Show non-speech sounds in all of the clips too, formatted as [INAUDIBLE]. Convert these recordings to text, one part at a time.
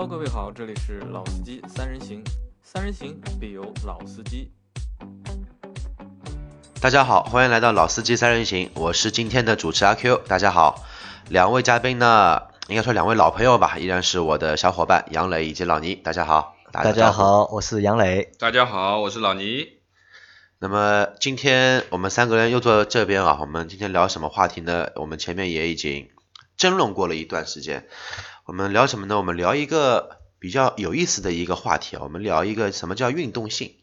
Hello，各位好，这里是老司机三人行，三人行必有老司机。大家好，欢迎来到老司机三人行，我是今天的主持阿 Q。大家好，两位嘉宾呢，应该说两位老朋友吧，依然是我的小伙伴杨磊以及老倪。大家好，大家好，我是杨磊。大家好，我是老倪。那么今天我们三个人又坐这边啊，我们今天聊什么话题呢？我们前面也已经争论过了一段时间。我们聊什么呢？我们聊一个比较有意思的一个话题啊，我们聊一个什么叫运动性？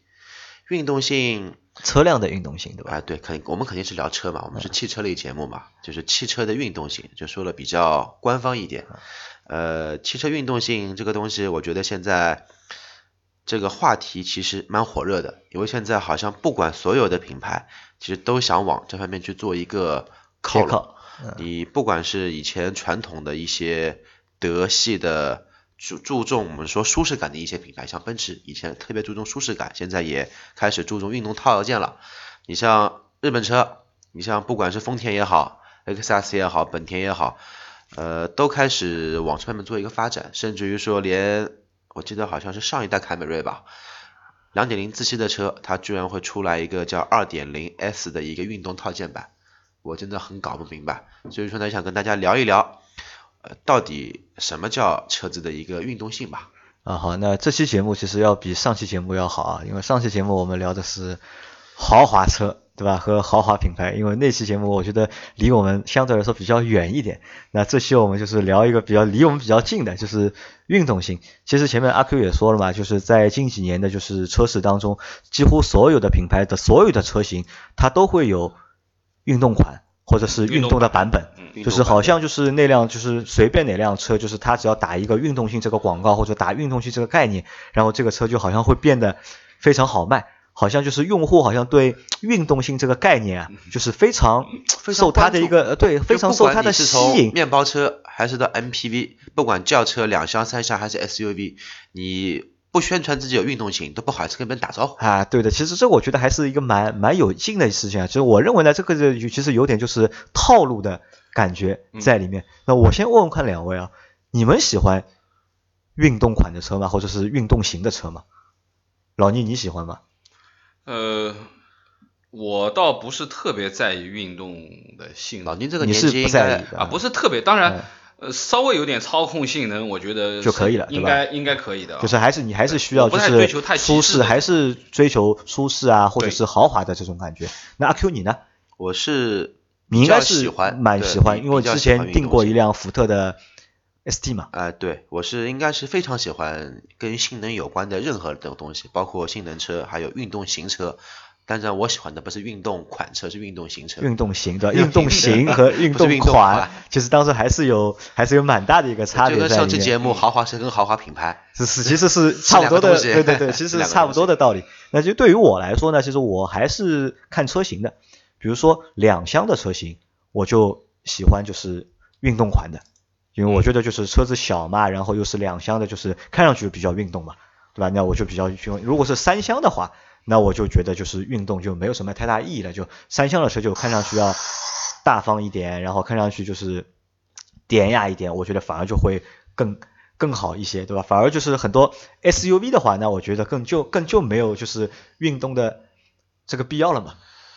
运动性，车辆的运动性，对吧？啊，对，肯我们肯定是聊车嘛，我们是汽车类节目嘛，就是汽车的运动性，就说了比较官方一点。呃，汽车运动性这个东西，我觉得现在。这个话题其实蛮火热的，因为现在好像不管所有的品牌，其实都想往这方面去做一个靠拢。你不管是以前传统的一些德系的注注重我们说舒适感的一些品牌，像奔驰以前特别注重舒适感，现在也开始注重运动套件了。你像日本车，你像不管是丰田也好，X S 也好，本田也好，呃，都开始往这方面做一个发展，甚至于说连。我记得好像是上一代凯美瑞吧，两点零自吸的车，它居然会出来一个叫二点零 S 的一个运动套件版，我真的很搞不明白。所以说呢，想跟大家聊一聊，呃，到底什么叫车子的一个运动性吧。啊，好，那这期节目其实要比上期节目要好啊，因为上期节目我们聊的是豪华车。对吧？和豪华品牌，因为那期节目我觉得离我们相对来说比较远一点。那这期我们就是聊一个比较离我们比较近的，就是运动性。其实前面阿 Q 也说了嘛，就是在近几年的，就是车市当中，几乎所有的品牌的所有的车型，它都会有运动款或者是运动的版本。就是好像就是那辆就是随便哪辆车，就是它只要打一个运动性这个广告或者打运动性这个概念，然后这个车就好像会变得非常好卖。好像就是用户好像对运动性这个概念啊，就是非常受它的一个对非常受它的吸引。面包车还是到 MPV，不管轿车两厢三厢还是 SUV，你不宣传自己有运动型，都不好意思跟别人打招呼啊。对的，其实这我觉得还是一个蛮蛮有劲的事情啊。其实我认为呢，这个就其实有点就是套路的感觉在里面。那我先问问看两位啊，你们喜欢运动款的车吗？或者是运动型的车吗？老倪你喜欢吗？呃，我倒不是特别在意运动的性能，您这个年纪不在意啊，不是特别，当然，呃，稍微有点操控性能，我觉得就可以了，应该应该可以的。就是还是你还是需要就是舒适，还是追求舒适啊，或者是豪华的这种感觉。那阿 Q 你呢？我是你应该是喜欢蛮喜欢，因为之前订过一辆福特的 ST 嘛。啊，对，我是应该是非常喜欢跟性能有关的任何的东西，包括性能车，还有运动型车。但是，我喜欢的不是运动款车，是运动型车。运动型的，运动型和 [LAUGHS] 运动款，其实当时还是有还是有蛮大的一个差别在上期节目，豪华车跟豪华品牌是是其实是差不多的，对对对，其实是差不 [LAUGHS] 多的道理。那就对于我来说呢，其实我还是看车型的。比如说两厢的车型，我就喜欢就是运动款的。因为我觉得就是车子小嘛，然后又是两厢的，就是看上去比较运动嘛，对吧？那我就比较喜欢。如果是三厢的话，那我就觉得就是运动就没有什么太大意义了。就三厢的车就看上去要大方一点，然后看上去就是典雅一点，我觉得反而就会更更好一些，对吧？反而就是很多 SUV 的话，那我觉得更就更就没有就是运动的这个必要了嘛，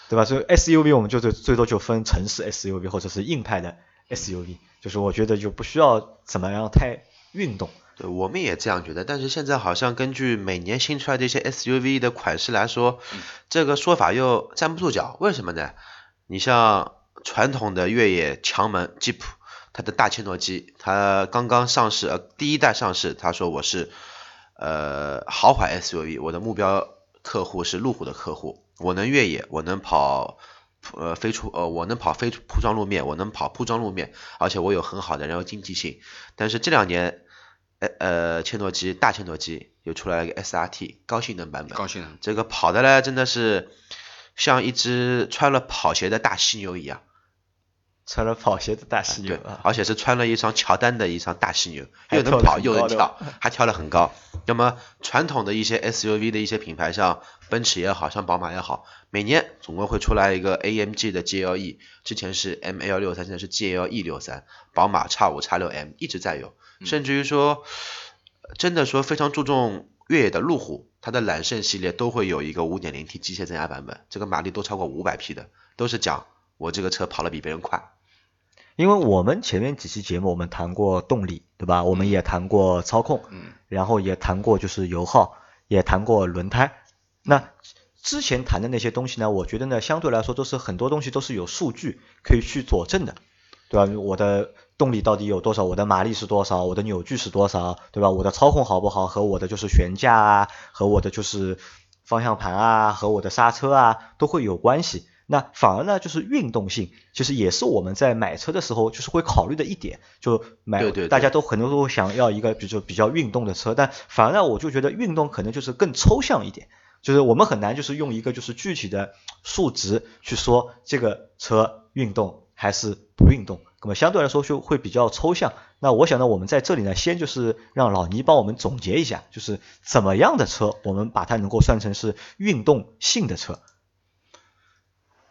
对吧？所以 SUV 我们就最最多就分城市 SUV 或者是硬派的 SUV。就是我觉得就不需要怎么样太运动，对，我们也这样觉得。但是现在好像根据每年新出来的一些 SUV 的款式来说，这个说法又站不住脚。为什么呢？你像传统的越野强门吉普，它的大切诺基，它刚刚上市，呃，第一代上市，他说我是呃豪华 SUV，我的目标客户是路虎的客户，我能越野，我能跑。呃，飞出呃，我能跑非铺装路面，我能跑铺装路面，而且我有很好的燃油经济性。但是这两年，呃呃，切诺基大切诺基又出来了一个 SRT 高性能版本，高性能，这个跑的呢，真的是像一只穿了跑鞋的大犀牛一样。穿了跑鞋的大犀牛，而且是穿了一双乔丹的一双大犀牛，又能跑又能跳，还跳得很高。那么传统的一些 SUV 的一些品牌，像奔驰也好像宝马也好，每年总共会出来一个 AMG 的 GLE，之前是 ML 六三，现在是 GLE 六三，宝马 X 五 X 六 M 一直在有，甚至于说真的说非常注重越野的路虎，它的揽胜系列都会有一个 5.0T 机械增压版本，这个马力都超过500匹的，都是讲我这个车跑得比别人快。因为我们前面几期节目我们谈过动力，对吧？我们也谈过操控，嗯，然后也谈过就是油耗，也谈过轮胎。那之前谈的那些东西呢，我觉得呢，相对来说都是很多东西都是有数据可以去佐证的，对吧？我的动力到底有多少？我的马力是多少？我的扭矩是多少？对吧？我的操控好不好？和我的就是悬架啊，和我的就是方向盘啊，和我的刹车啊，都会有关系。那反而呢，就是运动性，其实也是我们在买车的时候就是会考虑的一点。就买，大家都很多都想要一个，比如说比较运动的车，但反而呢，我就觉得运动可能就是更抽象一点，就是我们很难就是用一个就是具体的数值去说这个车运动还是不运动，那么相对来说就会比较抽象。那我想呢，我们在这里呢，先就是让老倪帮我们总结一下，就是怎么样的车，我们把它能够算成是运动性的车。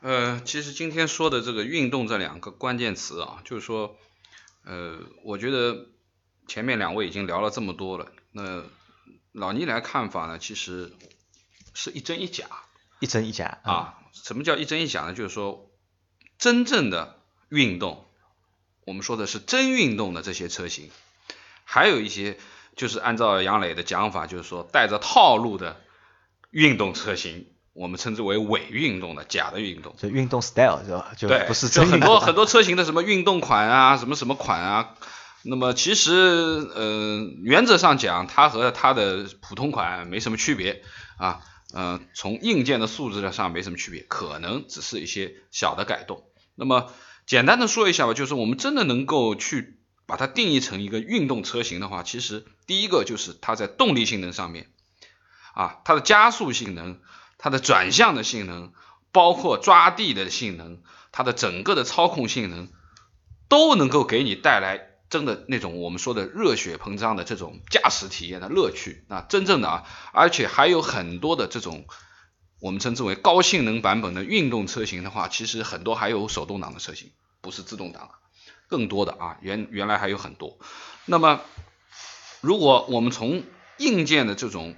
呃，其实今天说的这个运动这两个关键词啊，就是说，呃，我觉得前面两位已经聊了这么多了，那老倪来看法呢，其实是一真一假。一真一假啊？什么叫一真一假呢？就是说，真正的运动，我们说的是真运动的这些车型，还有一些就是按照杨磊的讲法，就是说带着套路的运动车型。我们称之为伪运动的假的运动，就运动 style 是吧？就不是就很多很多车型的什么运动款啊，什么什么款啊。那么其实呃原则上讲，它和它的普通款没什么区别啊。嗯，从硬件的素质上没什么区别，可能只是一些小的改动。那么简单的说一下吧，就是我们真的能够去把它定义成一个运动车型的话，其实第一个就是它在动力性能上面啊，它的加速性能。它的转向的性能，包括抓地的性能，它的整个的操控性能，都能够给你带来真的那种我们说的热血膨胀的这种驾驶体验的乐趣啊，真正的啊，而且还有很多的这种我们称之为高性能版本的运动车型的话，其实很多还有手动挡的车型，不是自动挡，更多的啊，原原来还有很多。那么，如果我们从硬件的这种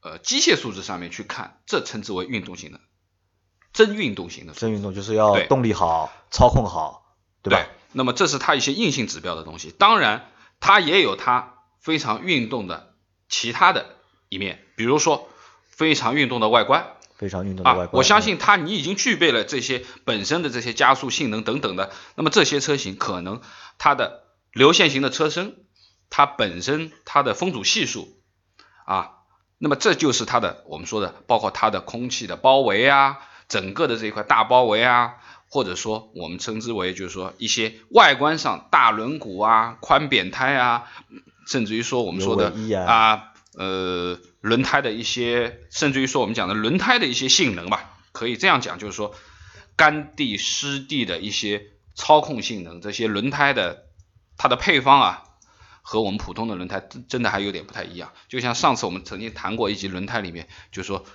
呃，机械素质上面去看，这称之为运动型的，真运动型的。真运动就是要动力好，操控好，对吧？对。那么这是它一些硬性指标的东西，当然它也有它非常运动的其他的一面，比如说非常运动的外观。非常运动的外观。我相信它你已经具备了这些本身的这些加速性能等等的，那么这些车型可能它的流线型的车身，它本身它的风阻系数啊。那么这就是它的，我们说的，包括它的空气的包围啊，整个的这一块大包围啊，或者说我们称之为就是说一些外观上大轮毂啊、宽扁胎啊，甚至于说我们说的啊，呃，呃轮胎的一些，甚至于说我们讲的轮胎的一些性能吧，可以这样讲，就是说干地湿地的一些操控性能，这些轮胎的它的配方啊。和我们普通的轮胎真真的还有点不太一样，就像上次我们曾经谈过一集轮胎里面，就是说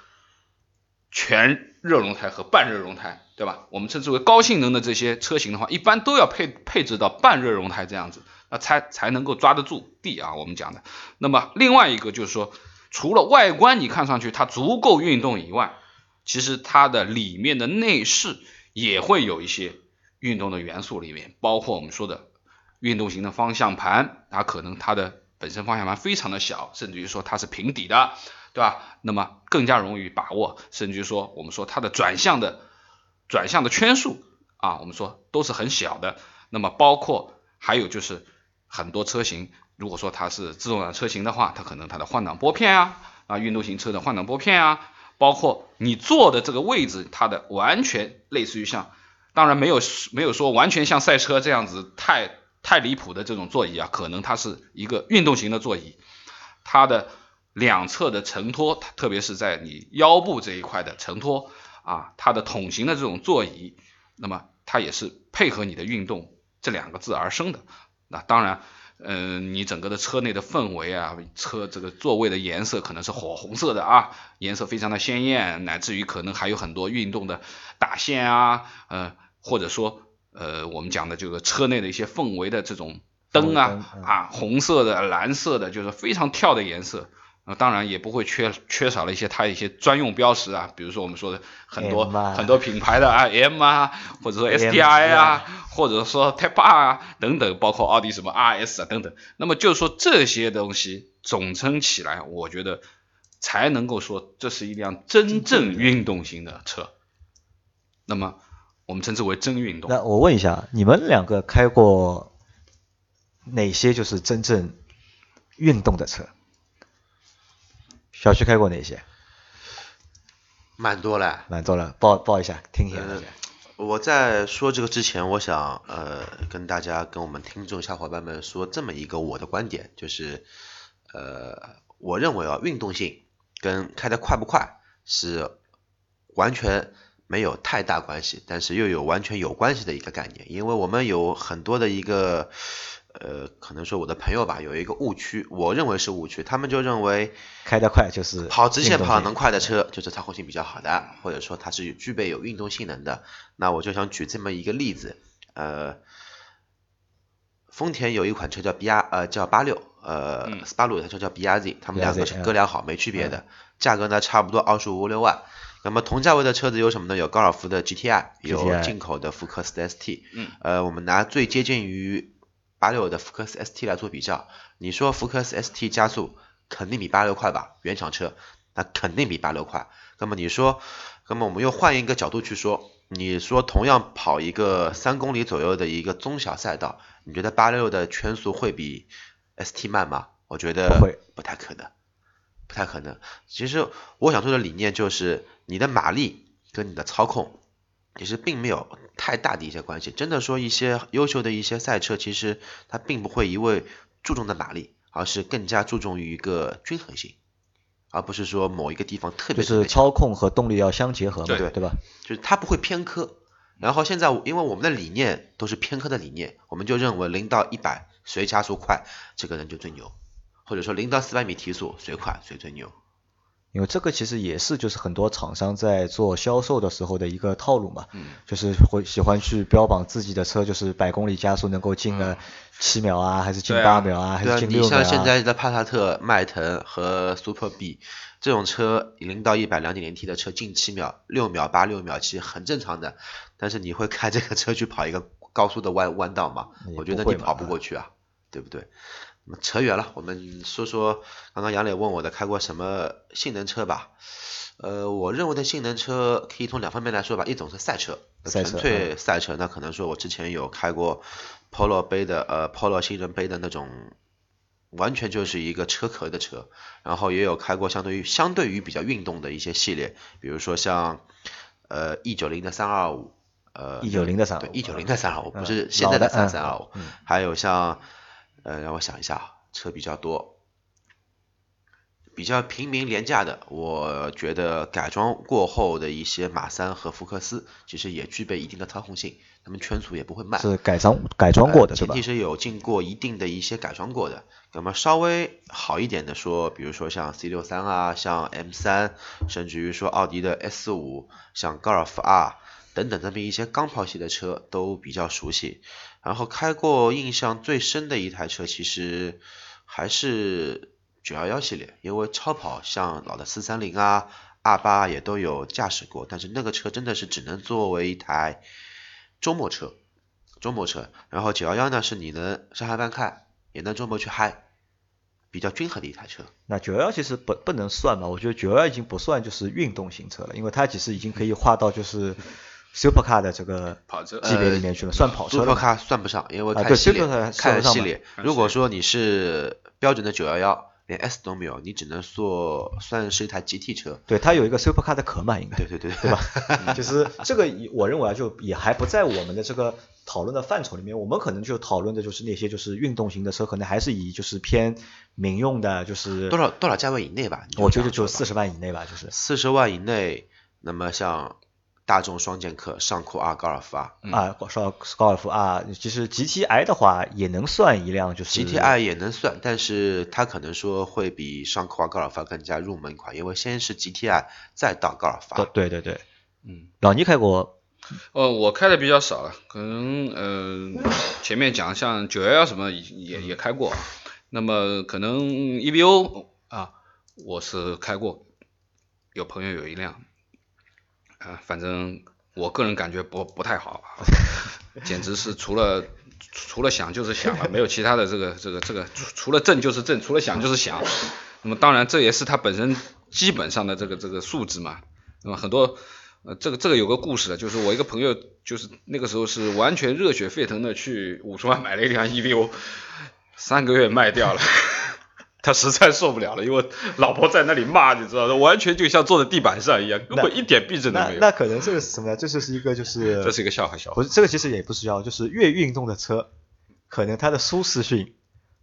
全热熔胎和半热熔胎，对吧？我们称之为高性能的这些车型的话，一般都要配配置到半热熔胎这样子，那才才能够抓得住地啊。我们讲的。那么另外一个就是说，除了外观你看上去它足够运动以外，其实它的里面的内饰也会有一些运动的元素里面，包括我们说的。运动型的方向盘，它可能它的本身方向盘非常的小，甚至于说它是平底的，对吧？那么更加容易把握，甚至于说我们说它的转向的转向的圈数啊，我们说都是很小的。那么包括还有就是很多车型，如果说它是自动挡车型的话，它可能它的换挡拨片啊啊，运动型车的换挡拨片啊，包括你坐的这个位置，它的完全类似于像，当然没有没有说完全像赛车这样子太。太离谱的这种座椅啊，可能它是一个运动型的座椅，它的两侧的承托，特别是在你腰部这一块的承托啊，它的桶形的这种座椅，那么它也是配合你的运动这两个字而生的。那当然，嗯，你整个的车内的氛围啊，车这个座位的颜色可能是火红色的啊，颜色非常的鲜艳，乃至于可能还有很多运动的打线啊，呃，或者说。呃，我们讲的这个车内的一些氛围的这种灯啊啊，红色的、蓝色的，就是非常跳的颜色。啊，当然也不会缺缺少了一些它一些专用标识啊，比如说我们说的很多很多品牌的啊 M 啊，或者说 STI 啊，或者说 Type R 啊等等，包括奥迪什么 RS 啊等等。那么就是说这些东西总称起来，我觉得才能够说这是一辆真正运动型的车。那么我们称之为真运动。那我问一下，你们两个开过哪些就是真正运动的车？小区开过哪些？蛮多了，蛮多了，报报一下，听一下。我在说这个之前，我想呃跟大家跟我们听众小伙伴们说这么一个我的观点，就是呃我认为啊运动性跟开的快不快是完全没有太大关系，但是又有完全有关系的一个概念，因为我们有很多的一个。呃，可能说我的朋友吧，有一个误区，我认为是误区，他们就认为开得快就是跑直线跑能快的车就是操控性比较好的，或者说它是具备有运动性能的。那我就想举这么一个例子，呃，丰田有一款车叫 B R，呃叫八六，呃斯巴鲁有台车叫 B R Z，他们两个是哥俩好，没区别的，价格呢差不多二十五六万。那么同价位的车子有什么呢？有高尔夫的 G T I，有进口的福克斯的 S T。嗯。呃，我们拿最接近于。八六的福克斯 ST 来做比较，你说福克斯 ST 加速肯定比八六快吧？原厂车那肯定比八六快。那么你说，那么我们又换一个角度去说，你说同样跑一个三公里左右的一个中小赛道，你觉得八六的圈速会比 ST 慢吗？我觉得不会，不太可能，不太可能。其实我想说的理念就是，你的马力跟你的操控。其实并没有太大的一些关系，真的说一些优秀的一些赛车，其实它并不会一味注重的马力，而是更加注重于一个均衡性，而不是说某一个地方特别就是操控和动力要相结合嘛，对对吧？就是它不会偏科。然后现在因为我们的理念都是偏科的理念，我们就认为零到一百谁加速快，这个人就最牛，或者说零到四百米提速谁快谁最牛。因为这个其实也是就是很多厂商在做销售的时候的一个套路嘛，就是会喜欢去标榜自己的车就是百公里加速能够进个七秒啊，还是进八秒啊，还是进六秒啊。你像现在的帕萨特、迈腾和 Super B 这种车，零到一百两点零 T 的车进七秒、六秒八、六秒七很正常的。但是你会开这个车去跑一个高速的弯弯道吗？我觉得你跑不过去啊，对不对？扯远了，我们说说刚刚杨磊问我的开过什么性能车吧。呃，我认为的性能车可以从两方面来说吧，一种是赛车，纯粹赛车，那可能说我之前有开过 Polo 杯的，呃，Polo 新人杯的那种，完全就是一个车壳的车。然后也有开过相对于相对于比较运动的一些系列，比如说像呃 E 九零的三二五，呃，E 九零的三，对，E 九零的三二五，不是现在的三三二五，还有像。呃，让我想一下，车比较多，比较平民廉价的，我觉得改装过后的一些马三和福克斯，其实也具备一定的操控性，他们圈速也不会慢。是改装改装过的，前提是有经过一定的一些改装过的。那么稍微好一点的说，比如说像 C 六三啊，像 M 三，甚至于说奥迪的 S 五，像高尔夫 R 等等这么一些钢炮系的车都比较熟悉。然后开过印象最深的一台车，其实还是九幺幺系列，因为超跑像老的四三零啊、二八也都有驾驶过，但是那个车真的是只能作为一台周末车，周末车。然后九幺幺呢，是你能上下班开，也能周末去嗨，比较均衡的一台车。那九幺幺其实不不能算嘛，我觉得九幺幺已经不算就是运动型车了，因为它其实已经可以划到就是。Supercar 的这个跑车级别里面去了，算跑车了。Supercar 算不上，因为看系列，看系列。如果说你是标准的九幺幺，连 S 都没有，你只能说算是一台 GT 车。对，它有一个 Supercar 的壳嘛，应该。对对对，对吧？[LAUGHS] 就是这个，我认为啊，就也还不在我们的这个讨论的范畴里面。我们可能就讨论的就是那些就是运动型的车，可能还是以就是偏民用的，就是多少多少价位以内吧？我觉得就四十万以内吧，就是四十万以内。那么像。大众双剑客、尚酷 R、高尔夫 R 啊，高高尔夫 R，其实 GTI 的话也能算一辆，就是 GTI 也能算，但是它可能说会比尚酷 R、高尔夫更加入门款，因为先是 GTI，再到高尔夫。对对对，嗯，老倪开过？哦，我开的比较少了，可能呃前面讲像九幺幺什么也也开过，那么可能 EVO 啊我是开过，有朋友有一辆，啊反正我个人感觉不不太好，简直是除了除了想就是想了，没有其他的这个这个这个除除了挣就是挣，除了想就是想，那么当然这也是他本身基本上的这个这个素质嘛，那么很多。呃，这个这个有个故事的，就是我一个朋友，就是那个时候是完全热血沸腾的去五十万买了一辆 EVO，三个月卖掉了，他实在受不了了，因为老婆在那里骂，你知道的，完全就像坐在地板上一样，根本一点避震都没有。那可能这个是什么呢？这就是一个就是 [LAUGHS] 这是一个笑话笑话。不是这个其实也不是笑话，就是越运动的车，可能它的舒适性。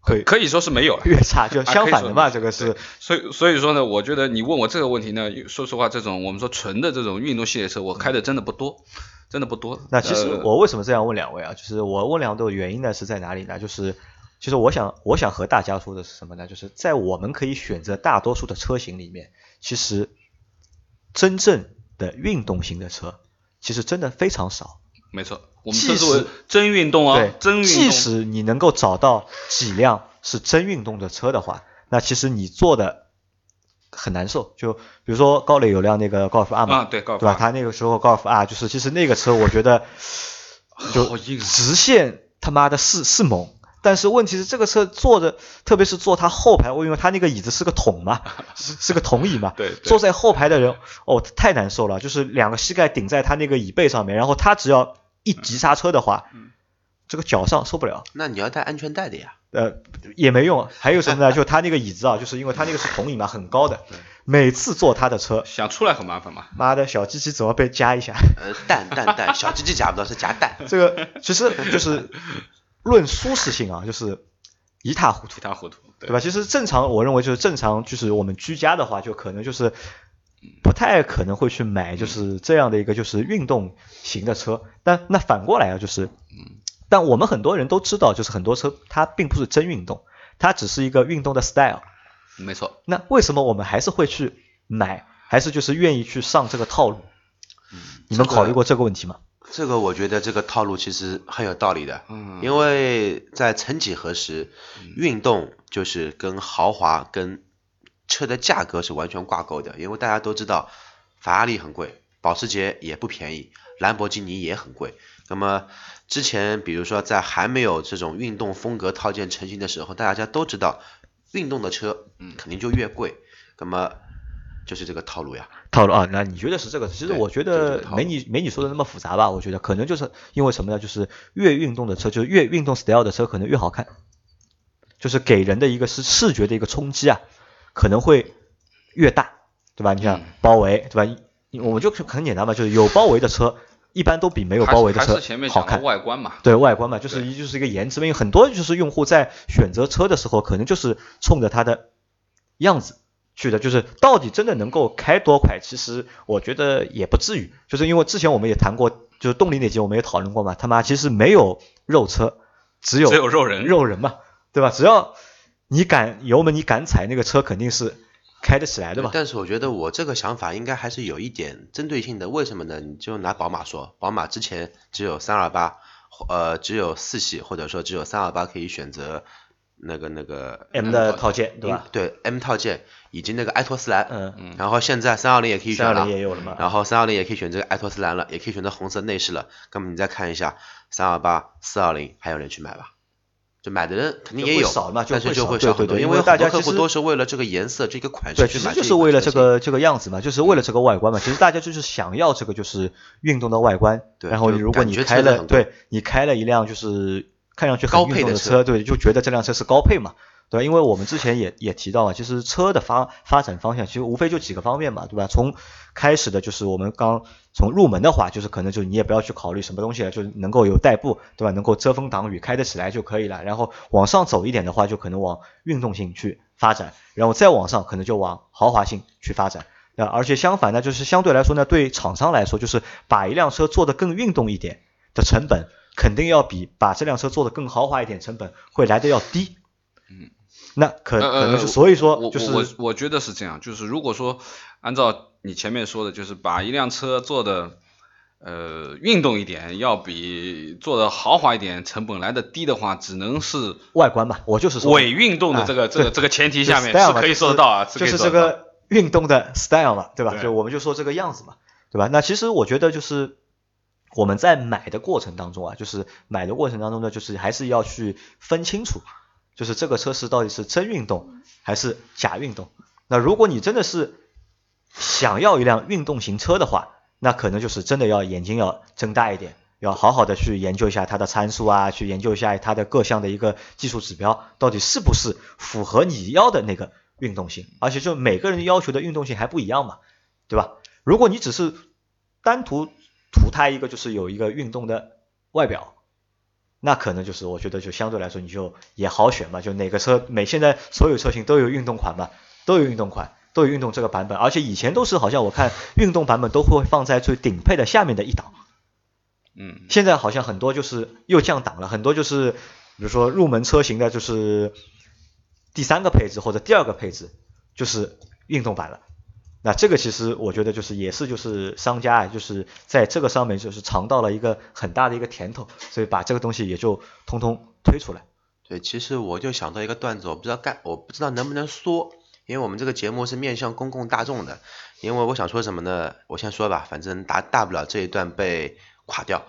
可可以说是没有了，越差就相反的嘛，这个是，所以所以说呢，我觉得你问我这个问题呢，说实话，这种我们说纯的这种运动系列车，我开的真的不多，真的不多。那其实我为什么这样问两位啊？就是我问两位的原因呢是在哪里呢？就是其实我想我想和大家说的是什么呢？就是在我们可以选择大多数的车型里面，其实真正的运动型的车，其实真的非常少。没错。我们称之为真运动啊，真运动。即使你能够找到几辆是真运动的车的话，那其实你做的很难受。就比如说高磊有辆那个高尔夫 R 嘛，对，高尔夫，对吧？他那个时候高尔夫 R 就是，其实那个车我觉得就直线他妈的是是猛，但是问题是这个车坐着，特别是坐他后排，我因为他那个椅子是个桶嘛，[LAUGHS] 是是个桶椅嘛，对，坐在后排的人哦太难受了，就是两个膝盖顶在他那个椅背上面，然后他只要。一急刹车的话，这个脚上受不了。那你要带安全带的呀。呃，也没用。还有什么呢？[LAUGHS] 就他那个椅子啊，就是因为他那个是桶椅嘛，很高的。每次坐他的车，想出来很麻烦嘛。妈的小鸡鸡怎么被夹一下？呃，蛋蛋蛋，小鸡鸡夹不到，是夹蛋。[LAUGHS] 这个其实就是论舒适性啊，就是一塌糊涂。一塌糊涂，对吧？其实正常，我认为就是正常，就是我们居家的话，就可能就是。不太可能会去买就是这样的一个就是运动型的车，但那反过来啊，就是，但我们很多人都知道，就是很多车它并不是真运动，它只是一个运动的 style。没错。那为什么我们还是会去买，还是就是愿意去上这个套路？你们考虑过这个问题吗？这个我觉得这个套路其实很有道理的，嗯，因为在曾几何时，运动就是跟豪华跟车的价格是完全挂钩的，因为大家都知道，法拉利很贵，保时捷也不便宜，兰博基尼也很贵。那么之前比如说在还没有这种运动风格套件成型的时候，大家都知道，运动的车嗯。肯定就越贵。那么就是这个套路呀。套路啊，那你觉得是这个？其实我觉得没你没你说的那么复杂吧？我觉得可能就是因为什么呢？就是越运动的车，就是越运动 style 的车可能越好看，就是给人的一个是视觉的一个冲击啊。可能会越大，对吧？你像包围，对吧？我们就很简单嘛，就是有包围的车，一般都比没有包围的车好看。外观嘛，对外观嘛，就是一就是一个颜值嘛。因为很多就是用户在选择车的时候，可能就是冲着它的样子去的，就是到底真的能够开多快？其实我觉得也不至于，就是因为之前我们也谈过，就是动力那集我们也讨论过嘛。他妈其实没有肉车，只有只有肉人，肉人嘛，对吧？只要你敢油门，你敢踩那个车肯定是开得起来的嘛。但是我觉得我这个想法应该还是有一点针对性的。为什么呢？你就拿宝马说，宝马之前只有三二八，呃，只有四系或者说只有三二八可以选择那个那个 M 的套件，对吧？对 M 套件以及那个埃托斯蓝，嗯嗯。然后现在三二零也可以选了，三二零也有了嘛。然后三二零也可以选择埃托斯蓝了，也可以选择红色内饰了。那么你再看一下三二八、四二零，还有人去买吧？就买的人肯定也有，但是就会少很多，因为大家客户都是为了这个颜色、这个款式去买。对，其实就是为了这个这个样子嘛，就是为了这个外观嘛。其实大家就是想要这个就是运动的外观。对。然后如果你开了，对你开了一辆就是看上去很运动的车，对，就觉得这辆车是高配嘛。对吧，因为我们之前也也提到啊，其实车的发发展方向其实无非就几个方面嘛，对吧？从开始的就是我们刚从入门的话，就是可能就你也不要去考虑什么东西了，就能够有代步，对吧？能够遮风挡雨，开得起来就可以了。然后往上走一点的话，就可能往运动性去发展，然后再往上可能就往豪华性去发展。啊，而且相反呢，就是相对来说呢，对厂商来说，就是把一辆车做得更运动一点的成本，肯定要比把这辆车做得更豪华一点成本会来的要低。嗯。那可可能是，所以说，就是我我觉得是这样，就是如果说按照你前面说的，就是把一辆车做的呃，运动一点要比做的豪华一点成本来的低的话，只能是外观吧。我就是说伪运动的这个这个 [LAUGHS] 这个前提下面是可以说得到啊，就是这个运动的 style 嘛，对吧？就我们就说这个样子嘛，对吧？那其实我觉得就是我们在买的过程当中啊，就是买的过程当中呢，就是还是要去分清楚，就是这个车是到底是真运动还是假运动。那如果你真的是想要一辆运动型车的话，那可能就是真的要眼睛要睁大一点，要好好的去研究一下它的参数啊，去研究一下它的各项的一个技术指标，到底是不是符合你要的那个运动性，而且就每个人要求的运动性还不一样嘛，对吧？如果你只是单图图它一个就是有一个运动的外表，那可能就是我觉得就相对来说你就也好选嘛，就哪个车每现在所有车型都有运动款嘛，都有运动款。都有运动这个版本，而且以前都是好像我看运动版本都会放在最顶配的下面的一档，嗯，现在好像很多就是又降档了，很多就是比如说入门车型的就是第三个配置或者第二个配置就是运动版了，那这个其实我觉得就是也是就是商家啊就是在这个上面就是尝到了一个很大的一个甜头，所以把这个东西也就通通推出来。对，其实我就想到一个段子，我不知道干我不知道能不能说。因为我们这个节目是面向公共大众的，因为我想说什么呢？我先说吧，反正大大不了这一段被垮掉。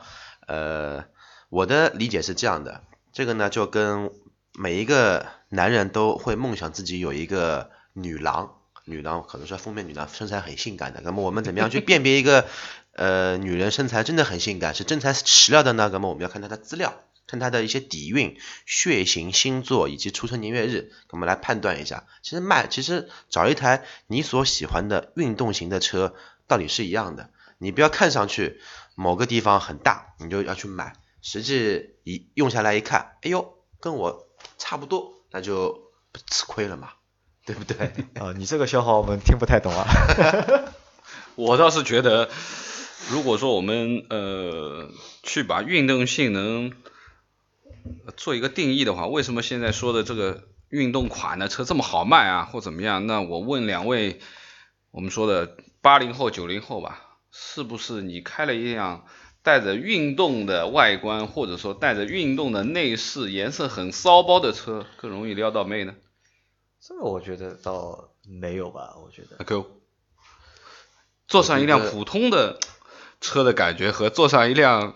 呃，我的理解是这样的，这个呢就跟每一个男人都会梦想自己有一个女郎，女郎可能说封面女郎身材很性感的，那么我们怎么样去辨别一个 [LAUGHS] 呃女人身材真的很性感，是真材实料的呢？那么我们要看她的资料。看她的一些底蕴、血型、星座以及出生年月日，我们来判断一下。其实卖，其实找一台你所喜欢的运动型的车，道理是一样的。你不要看上去某个地方很大，你就要去买，实际一用下来一看，哎呦，跟我差不多，那就吃亏了嘛，对不对？[LAUGHS] 啊，你这个消耗我们听不太懂啊。[LAUGHS] 我倒是觉得，如果说我们呃去把运动性能做一个定义的话，为什么现在说的这个运动款的车这么好卖啊，或怎么样？那我问两位，我们说的八零后、九零后吧，是不是你开了一辆带着运动的外观，或者说带着运动的内饰，颜色很骚包的车，更容易撩到妹呢？这个我觉得倒没有吧，我觉得。够。坐上一辆普通的车的感觉和坐上一辆。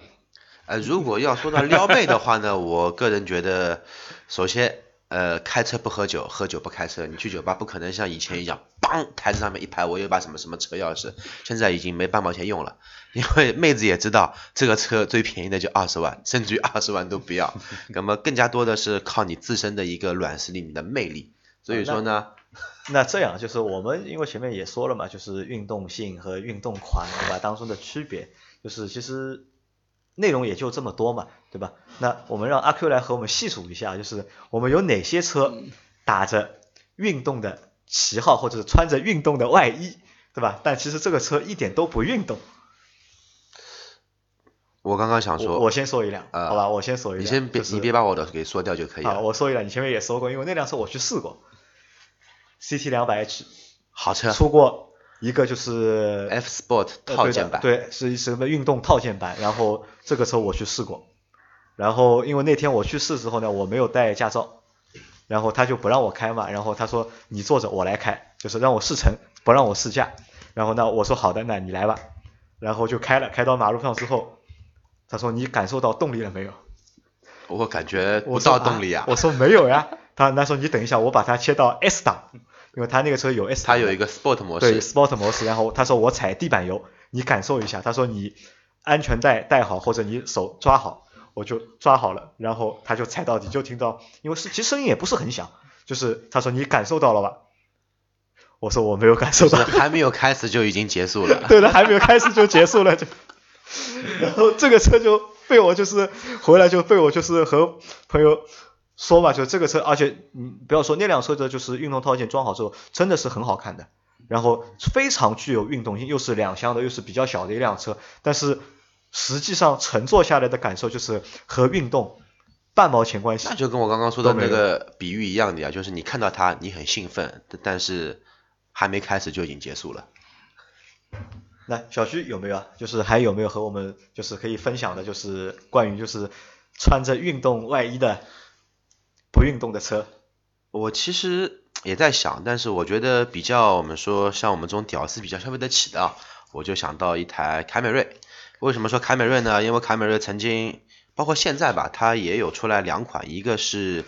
呃，如果要说到撩妹的话呢，[LAUGHS] 我个人觉得，首先，呃，开车不喝酒，喝酒不开车。你去酒吧不可能像以前一样，梆，台子上面一排，我有把什么什么车钥匙，现在已经没半毛钱用了，因为妹子也知道这个车最便宜的就二十万，甚至于二十万都不要。那么更加多的是靠你自身的一个软实力，你的魅力。所以说呢，[LAUGHS] 那这样就是我们因为前面也说了嘛，就是运动性和运动款对吧当中的区别，就是其实。内容也就这么多嘛，对吧？那我们让阿 Q 来和我们细数一下，就是我们有哪些车打着运动的旗号，或者是穿着运动的外衣，对吧？但其实这个车一点都不运动。我刚刚想说，我先说一辆，好吧，我先说一辆。你先别，你别把我的给说掉就可以了。好，我说一辆，你前面也说过，因为那辆车我去试过，CT 两百 H，好车，出过。一个就是 F Sport 套件版，对，是什么运动套件版。然后这个车我去试过，然后因为那天我去试之后呢，我没有带驾照，然后他就不让我开嘛。然后他说你坐着我来开，就是让我试乘，不让我试驾。然后呢，我说好的，那你来吧。然后就开了，开到马路上之后，他说你感受到动力了没有？我感觉不到动力啊。我说没有呀。他那说你等一下，我把它切到 S 档。因为他那个车有 S，档它有一个 Sport 模式，对 Sport 模式。然后他说我踩地板油，你感受一下。他说你安全带带好，或者你手抓好，我就抓好了。然后他就踩到底，就听到，因为是其实声音也不是很响，就是他说你感受到了吧？我说我没有感受到，[LAUGHS] 还没有开始就已经结束了。对的，还没有开始就结束了，就然后这个车就被我就是回来就被我就是和朋友。说吧，就这个车，而且你不要说那辆车的，就是运动套件装好之后，真的是很好看的，然后非常具有运动性，又是两厢的，又是比较小的一辆车，但是实际上乘坐下来的感受就是和运动半毛钱关系。那就跟我刚刚说的那个比喻一样的呀，就是你看到它你很兴奋，但是还没开始就已经结束了。那小徐有没有啊？就是还有没有和我们就是可以分享的，就是关于就是穿着运动外衣的不运动的车？我其实也在想，但是我觉得比较我们说像我们这种屌丝比较消费得起的，我就想到一台凯美瑞。为什么说凯美瑞呢？因为凯美瑞曾经包括现在吧，它也有出来两款，一个是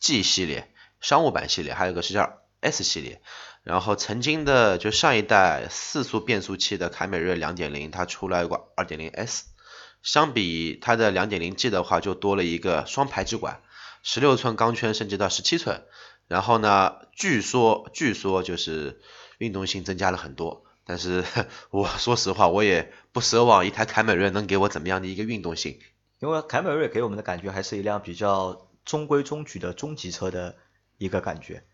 G 系列商务版系列，还有一个是叫 S 系列。然后曾经的就上一代四速变速器的凯美瑞2.0，它出来过 2.0S，相比它的 2.0G 的话，就多了一个双排气管，16寸钢圈升级到十七寸，然后呢，据说据说就是运动性增加了很多，但是 [LAUGHS] 我说实话，我也不奢望一台凯美瑞能给我怎么样的一个运动性，因为凯美瑞给我们的感觉还是一辆比较中规中矩的中级车的一个感觉。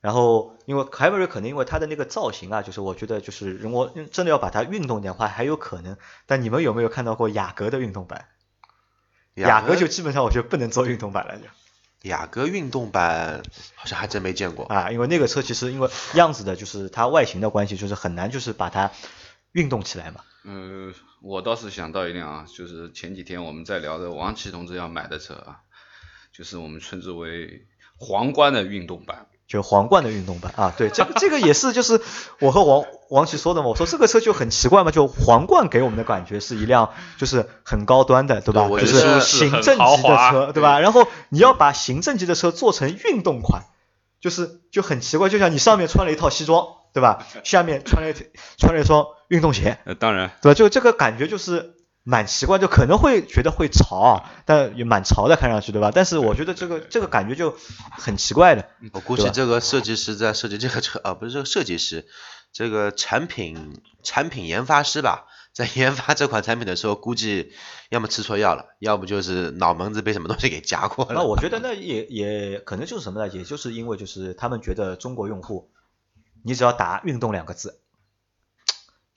然后，因为凯美瑞可能因为它的那个造型啊，就是我觉得就是如果真的要把它运动点的话，还有可能。但你们有没有看到过雅阁的运动版？雅阁就基本上我觉得不能做运动版了。雅阁运动版好像还真没见过啊，因为那个车其实因为样子的就是它外形的关系，就是很难就是把它运动起来嘛。嗯，我倒是想到一辆啊，就是前几天我们在聊的王琦同志要买的车啊，就是我们称之为皇冠的运动版。就皇冠的运动版啊，对，这个这个也是，就是我和王王琦说的嘛，我说这个车就很奇怪嘛，就皇冠给我们的感觉是一辆就是很高端的，对吧？就是行政级的车，对吧？然后你要把行政级的车做成运动款，就是就很奇怪，就像你上面穿了一套西装，对吧？下面穿了穿了一双运动鞋，呃，当然，对吧？就这个感觉就是。蛮奇怪，就可能会觉得会潮，但也蛮潮的，看上去对吧？但是我觉得这个这个感觉就很奇怪的。我估计这个设计师在设计这个车啊，不是这个设计师，这个产品产品研发师吧，[LAUGHS] 在研发这款产品的时候，估计要么吃错药了，要不就是脑门子被什么东西给夹过了。那我觉得那也也可能就是什么呢？也就是因为就是他们觉得中国用户，你只要打运动两个字。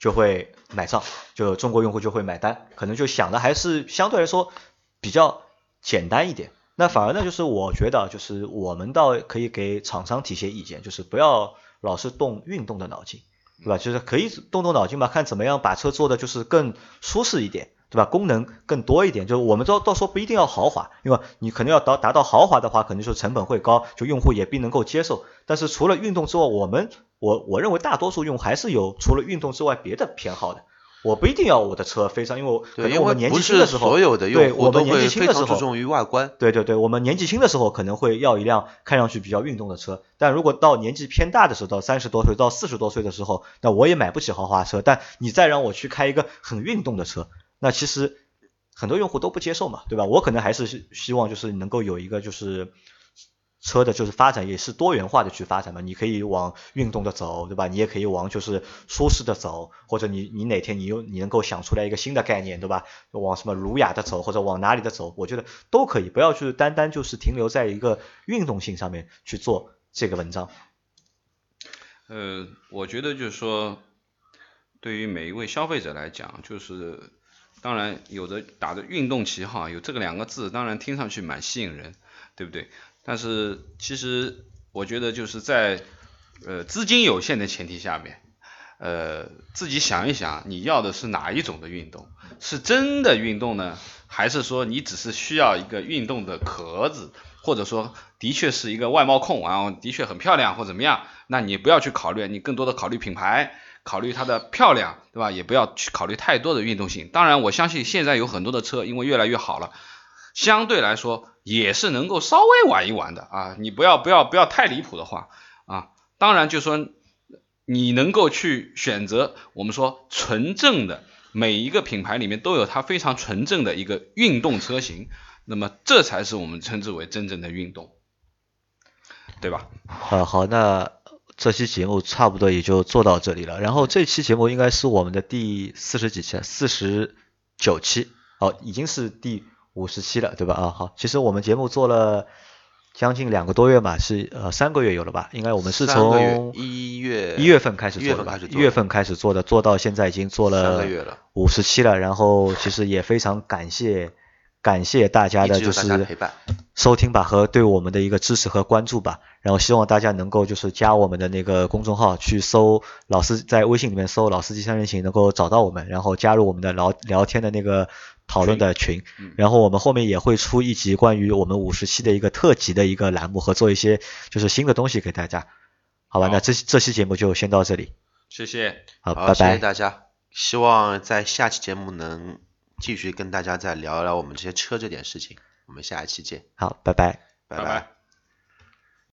就会买账，就中国用户就会买单，可能就想的还是相对来说比较简单一点。那反而呢，就是我觉得，就是我们倒可以给厂商提些意见，就是不要老是动运动的脑筋，对吧？就是可以动动脑筋嘛，看怎么样把车做的就是更舒适一点。对吧？功能更多一点，就是我们到到时候不一定要豪华，因为你可能要达达到豪华的话，可能就成本会高，就用户也并能够接受。但是除了运动之外，我们我我认为大多数用还是有除了运动之外别的偏好的。我不一定要我的车非常，因为可能我们年纪轻的时候，所有的用户都会非常注重于外观。对对对，我们年纪轻的时候可能会要一辆看上去比较运动的车，但如果到年纪偏大的时候，到三十多岁到四十多岁的时候，那我也买不起豪华车。但你再让我去开一个很运动的车。那其实很多用户都不接受嘛，对吧？我可能还是希望就是能够有一个就是车的，就是发展也是多元化的去发展嘛。你可以往运动的走，对吧？你也可以往就是舒适的走，或者你你哪天你又你能够想出来一个新的概念，对吧？往什么儒雅的走，或者往哪里的走，我觉得都可以，不要去单单就是停留在一个运动性上面去做这个文章。呃，我觉得就是说，对于每一位消费者来讲，就是。当然，有的打着运动旗号，有这个两个字，当然听上去蛮吸引人，对不对？但是其实我觉得就是在呃资金有限的前提下面，呃自己想一想，你要的是哪一种的运动？是真的运动呢，还是说你只是需要一个运动的壳子，或者说的确是一个外貌控，然后的确很漂亮或怎么样？那你不要去考虑，你更多的考虑品牌。考虑它的漂亮，对吧？也不要去考虑太多的运动性。当然，我相信现在有很多的车，因为越来越好了，相对来说也是能够稍微玩一玩的啊。你不要不要不要太离谱的话啊。当然，就说你能够去选择，我们说纯正的，每一个品牌里面都有它非常纯正的一个运动车型，那么这才是我们称之为真正的运动，对吧？好好，那。这期节目差不多也就做到这里了，然后这期节目应该是我们的第四十几期，四十九期，哦，已经是第五十期了，对吧？啊，好，其实我们节目做了将近两个多月嘛，是呃三个月有了吧？应该我们是从一月一月份开始做的吧？一月份开始做的，做到现在已经做了五十期了，然后其实也非常感谢感谢大家的就是收听吧和对我们的一个支持和关注吧，然后希望大家能够就是加我们的那个公众号去搜老司在微信里面搜老司机三人行能够找到我们，然后加入我们的聊聊天的那个讨论的群，然后我们后面也会出一集关于我们五十期的一个特辑的一个栏目和做一些就是新的东西给大家，好吧，那这这期节目就先到这里，谢谢，好，拜拜，谢谢大家，希望在下期节目能继续跟大家再聊一聊我们这些车这点事情。我们下一期见，好，拜拜，拜拜。